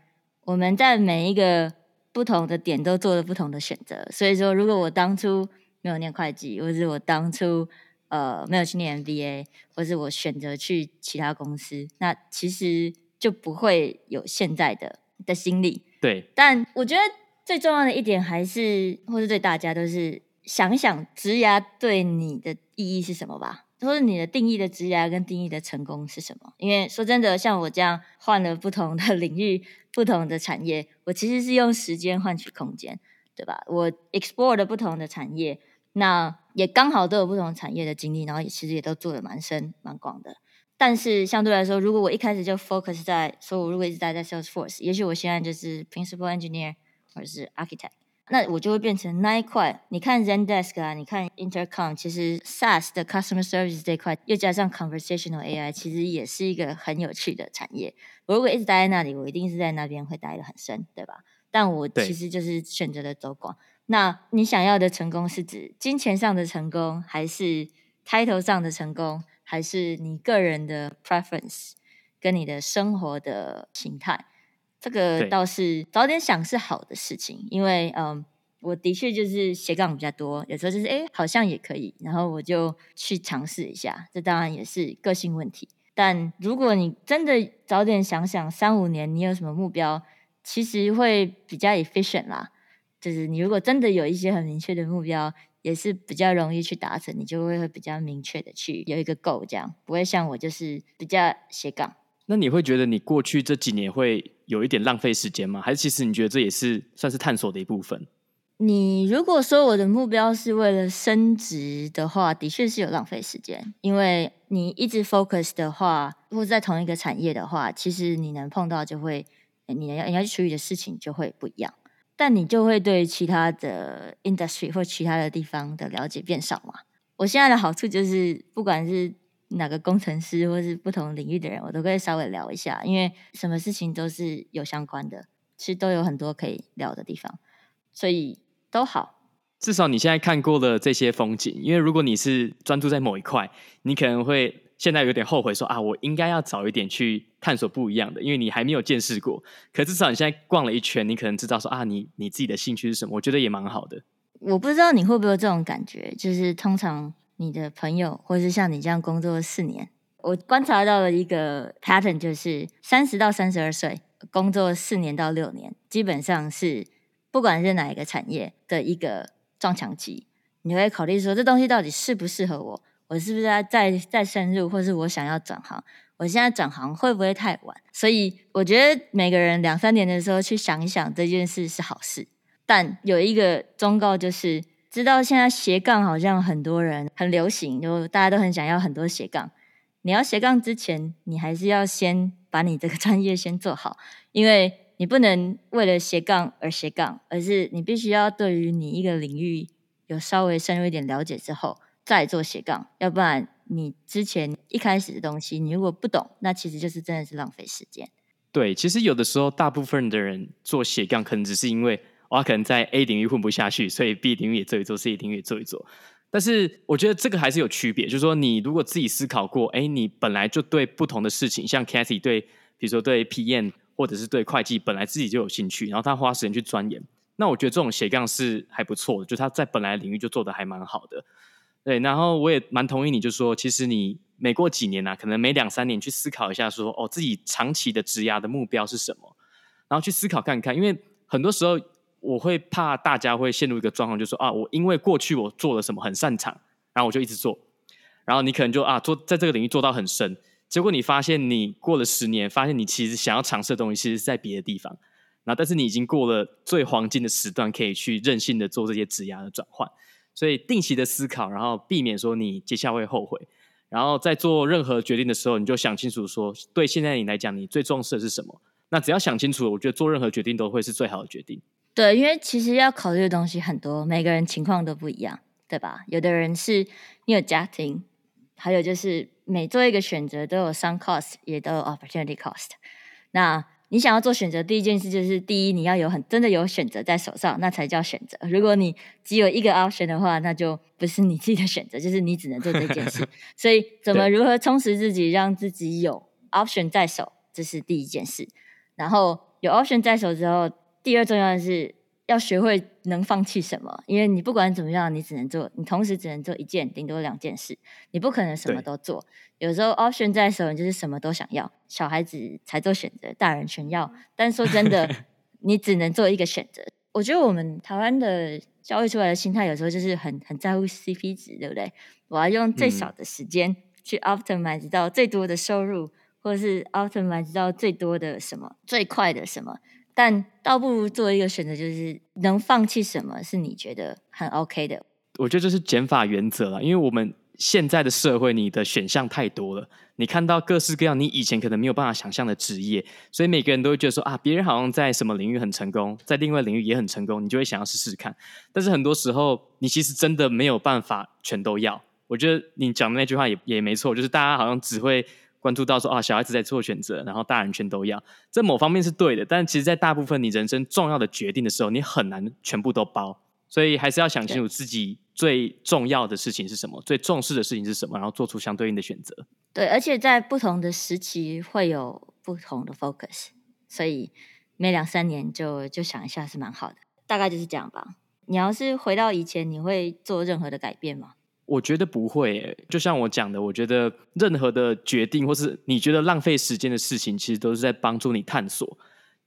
我们在每一个不同的点都做了不同的选择，所以说，如果我当初没有念会计，或者我当初呃，没有去念 MBA，或是我选择去其他公司，那其实就不会有现在的的心理。对，但我觉得最重要的一点还是，或是对大家都是想一想，职涯对你的意义是什么吧？或者你的定义的职涯跟定义的成功是什么？因为说真的，像我这样换了不同的 领域、不同的产业，我其实是用时间换取空间，对吧？我 explore 了不同的产业。那也刚好都有不同产业的经历，然后也其实也都做的蛮深蛮广的。但是相对来说，如果我一开始就 focus 在，说我如果一直待在 Salesforce，也许我现在就是 Principal Engineer 或者是 Architect，那我就会变成那一块。你看 Zendesk 啊，你看 Intercom，其实 SaaS 的 Customer Service 这一块，又加上 Conversational AI，其实也是一个很有趣的产业。我如果一直待在那里，我一定是在那边会待得很深，对吧？但我其实就是选择了走广。那你想要的成功是指金钱上的成功，还是 title 上的成功，还是你个人的 preference 跟你的生活的形态？这个倒是早点想是好的事情，因为嗯，我的确就是斜杠比较多，有时候就是哎，好像也可以，然后我就去尝试一下。这当然也是个性问题，但如果你真的早点想想三五年你有什么目标？其实会比较 efficient 啦。就是你如果真的有一些很明确的目标，也是比较容易去达成，你就会会比较明确的去有一个 goal，这样不会像我就是比较斜杠。那你会觉得你过去这几年会有一点浪费时间吗？还是其实你觉得这也是算是探索的一部分？你如果说我的目标是为了升职的话，的确是有浪费时间，因为你一直 focus 的话，或者在同一个产业的话，其实你能碰到就会，你要你要去处理的事情就会不一样，但你就会对其他的 industry 或其他的地方的了解变少嘛。我现在的好处就是，不管是哪个工程师或是不同领域的人，我都可以稍微聊一下，因为什么事情都是有相关的，其实都有很多可以聊的地方，所以。都好，至少你现在看过了这些风景。因为如果你是专注在某一块，你可能会现在有点后悔说，啊，我应该要早一点去探索不一样的，因为你还没有见识过。可至少你现在逛了一圈，你可能知道说啊，你你自己的兴趣是什么？我觉得也蛮好的。我不知道你会不会有这种感觉，就是通常你的朋友，或是像你这样工作四年，我观察到了一个 pattern，就是三十到三十二岁工作四年到六年，基本上是。不管是哪一个产业的一个撞墙期，你会考虑说，这东西到底适不适合我？我是不是要再再深入，或是我想要转行？我现在转行会不会太晚？所以我觉得每个人两三年的时候去想一想这件事是好事。但有一个忠告就是，知道现在斜杠好像很多人很流行，就大家都很想要很多斜杠。你要斜杠之前，你还是要先把你这个专业先做好，因为。你不能为了斜杠而斜杠，而是你必须要对于你一个领域有稍微深入一点了解之后再做斜杠，要不然你之前一开始的东西你如果不懂，那其实就是真的是浪费时间。对，其实有的时候大部分的人做斜杠，可能只是因为我可能在 A 领域混不下去，所以 B 领域也做一做，C 领域也做一做。但是我觉得这个还是有区别，就是说你如果自己思考过，哎，你本来就对不同的事情，像 Cathy 对，比如说对 PM。或者是对会计本来自己就有兴趣，然后他花时间去钻研，那我觉得这种斜杠是还不错的，就他在本来领域就做得还蛮好的。对，然后我也蛮同意你，就说其实你每过几年啊，可能每两三年去思考一下说，说哦自己长期的职涯的目标是什么，然后去思考看看，因为很多时候我会怕大家会陷入一个状况，就是说啊，我因为过去我做了什么很擅长，然后我就一直做，然后你可能就啊做在这个领域做到很深。结果你发现，你过了十年，发现你其实想要尝试的东西，其实是在别的地方。那，但是你已经过了最黄金的时段，可以去任性的做这些职涯的转换。所以，定期的思考，然后避免说你接下来会后悔。然后在做任何决定的时候，你就想清楚说，对现在你来讲，你最重视的是什么？那只要想清楚，我觉得做任何决定都会是最好的决定。对，因为其实要考虑的东西很多，每个人情况都不一样，对吧？有的人是你有家庭。还有就是，每做一个选择都有 sunk cost，也都有 opportunity cost。那你想要做选择，第一件事就是，第一你要有很真的有选择在手上，那才叫选择。如果你只有一个 option 的话，那就不是你自己的选择，就是你只能做这件事。所以，怎么如何充实自己，让自己有 option 在手，这是第一件事。然后有 option 在手之后，第二重要的是。要学会能放弃什么，因为你不管怎么样，你只能做，你同时只能做一件，顶多两件事，你不可能什么都做。有时候 option 在手，你就是什么都想要。小孩子才做选择，大人全要。但说真的，你只能做一个选择。我觉得我们台湾的教育出来的心态，有时候就是很很在乎 CP 值，对不对？我要用最少的时间去 optimize 到最多的收入，或是 optimize 到最多的什么，最快的什么。但倒不如做一个选择，就是能放弃什么是你觉得很 OK 的。我觉得这是减法原则了，因为我们现在的社会，你的选项太多了，你看到各式各样你以前可能没有办法想象的职业，所以每个人都会觉得说啊，别人好像在什么领域很成功，在另外领域也很成功，你就会想要试试看。但是很多时候，你其实真的没有办法全都要。我觉得你讲的那句话也也没错，就是大家好像只会。关注到说啊，小孩子在做选择，然后大人全都要，这某方面是对的，但其实，在大部分你人生重要的决定的时候，你很难全部都包，所以还是要想清楚自己最重要的事情是什么，最重视的事情是什么，然后做出相对应的选择。对，而且在不同的时期会有不同的 focus，所以每两三年就就想一下是蛮好的，大概就是这样吧。你要是回到以前，你会做任何的改变吗？我觉得不会欸，就像我讲的，我觉得任何的决定或是你觉得浪费时间的事情，其实都是在帮助你探索。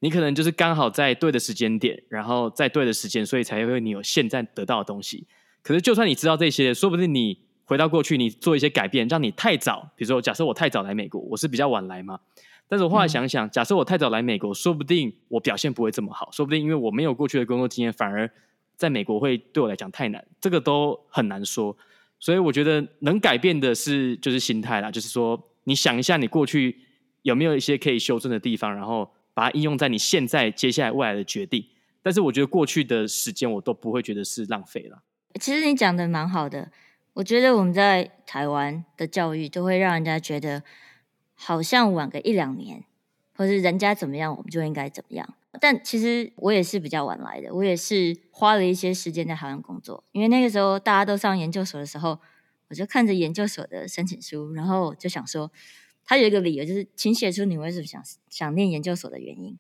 你可能就是刚好在对的时间点，然后在对的时间，所以才会你有现在得到的东西。可是就算你知道这些，说不定你回到过去，你做一些改变，让你太早，比如说假设我太早来美国，我是比较晚来嘛。但是我后来想想，嗯、假设我太早来美国，说不定我表现不会这么好，说不定因为我没有过去的工作经验，反而在美国会对我来讲太难，这个都很难说。所以我觉得能改变的是就是心态啦，就是说你想一下你过去有没有一些可以修正的地方，然后把它应用在你现在接下来未来的决定。但是我觉得过去的时间我都不会觉得是浪费了。其实你讲的蛮好的，我觉得我们在台湾的教育都会让人家觉得好像晚个一两年，或是人家怎么样我们就应该怎么样。但其实我也是比较晚来的，我也是花了一些时间在台湾工作，因为那个时候大家都上研究所的时候，我就看着研究所的申请书，然后就想说，他有一个理由就是，请写出你为什么想想念研究所的原因。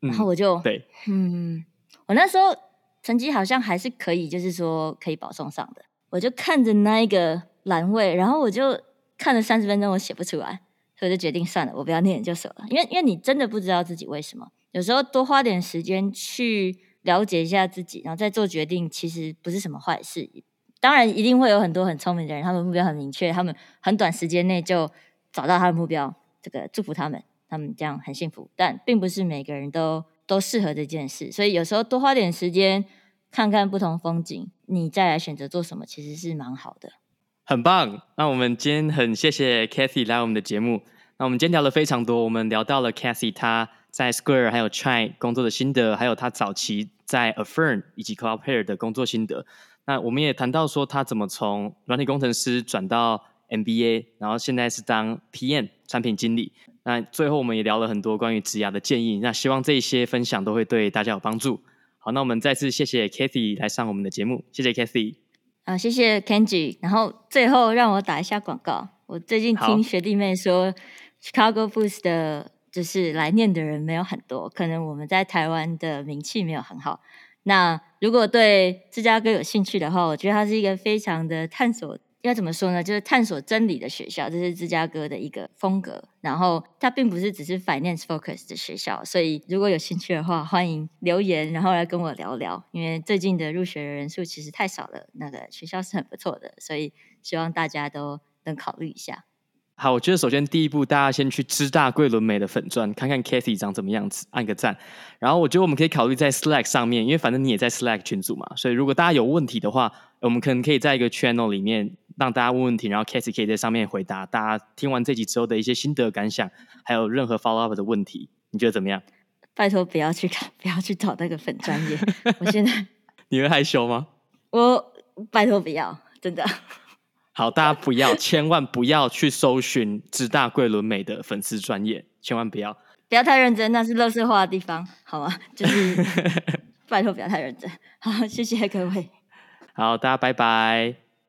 然后我就，嗯，对，嗯，我那时候成绩好像还是可以，就是说可以保送上的，我就看着那一个栏位，然后我就看了三十分钟，我写不出来，所以就决定算了，我不要念研究所了，因为因为你真的不知道自己为什么。有时候多花点时间去了解一下自己，然后再做决定，其实不是什么坏事。当然，一定会有很多很聪明的人，他们目标很明确，他们很短时间内就找到他的目标。这个祝福他们，他们这样很幸福。但并不是每个人都都适合这件事，所以有时候多花点时间看看不同风景，你再来选择做什么，其实是蛮好的。很棒。那我们今天很谢谢 Cathy 来我们的节目。那我们今天聊了非常多，我们聊到了 Cathy 她。在 Square 还有 Chai 工作的心得，还有她早期在 Affirm 以及 Cloudflare 的工作心得。那我们也谈到说她怎么从软体工程师转到 MBA，然后现在是当 PM 产品经理。那最后我们也聊了很多关于职涯的建议。那希望这些分享都会对大家有帮助。好，那我们再次谢谢 Cathy 来上我们的节目，谢谢 Cathy。啊，谢谢 Kenji。然后最后让我打一下广告。我最近听学弟妹说 Chicago Boost 的。就是来念的人没有很多，可能我们在台湾的名气没有很好。那如果对芝加哥有兴趣的话，我觉得它是一个非常的探索，要怎么说呢？就是探索真理的学校，这是芝加哥的一个风格。然后它并不是只是 finance focus 的学校，所以如果有兴趣的话，欢迎留言，然后来跟我聊聊。因为最近的入学人数其实太少了，那个学校是很不错的，所以希望大家都能考虑一下。好，我觉得首先第一步，大家先去知大桂纶镁的粉钻，看看 Kathy 长怎么样子，按个赞。然后我觉得我们可以考虑在 Slack 上面，因为反正你也在 Slack 群组嘛，所以如果大家有问题的话，我们可能可以在一个 channel 里面让大家问问题，然后 Casey 可以在上面回答大家听完这集之后的一些心得感想，还有任何 follow up 的问题，你觉得怎么样？拜托不要去看，不要去找那个粉专业，我现在 你会害羞吗？我拜托不要，真的。好，大家不要，千万不要去搜寻直大桂纶镁的粉丝专业，千万不要，不要太认真，那是乐色化的地方，好吗？就是拜托不要太认真。好，谢谢各位。好，大家拜拜。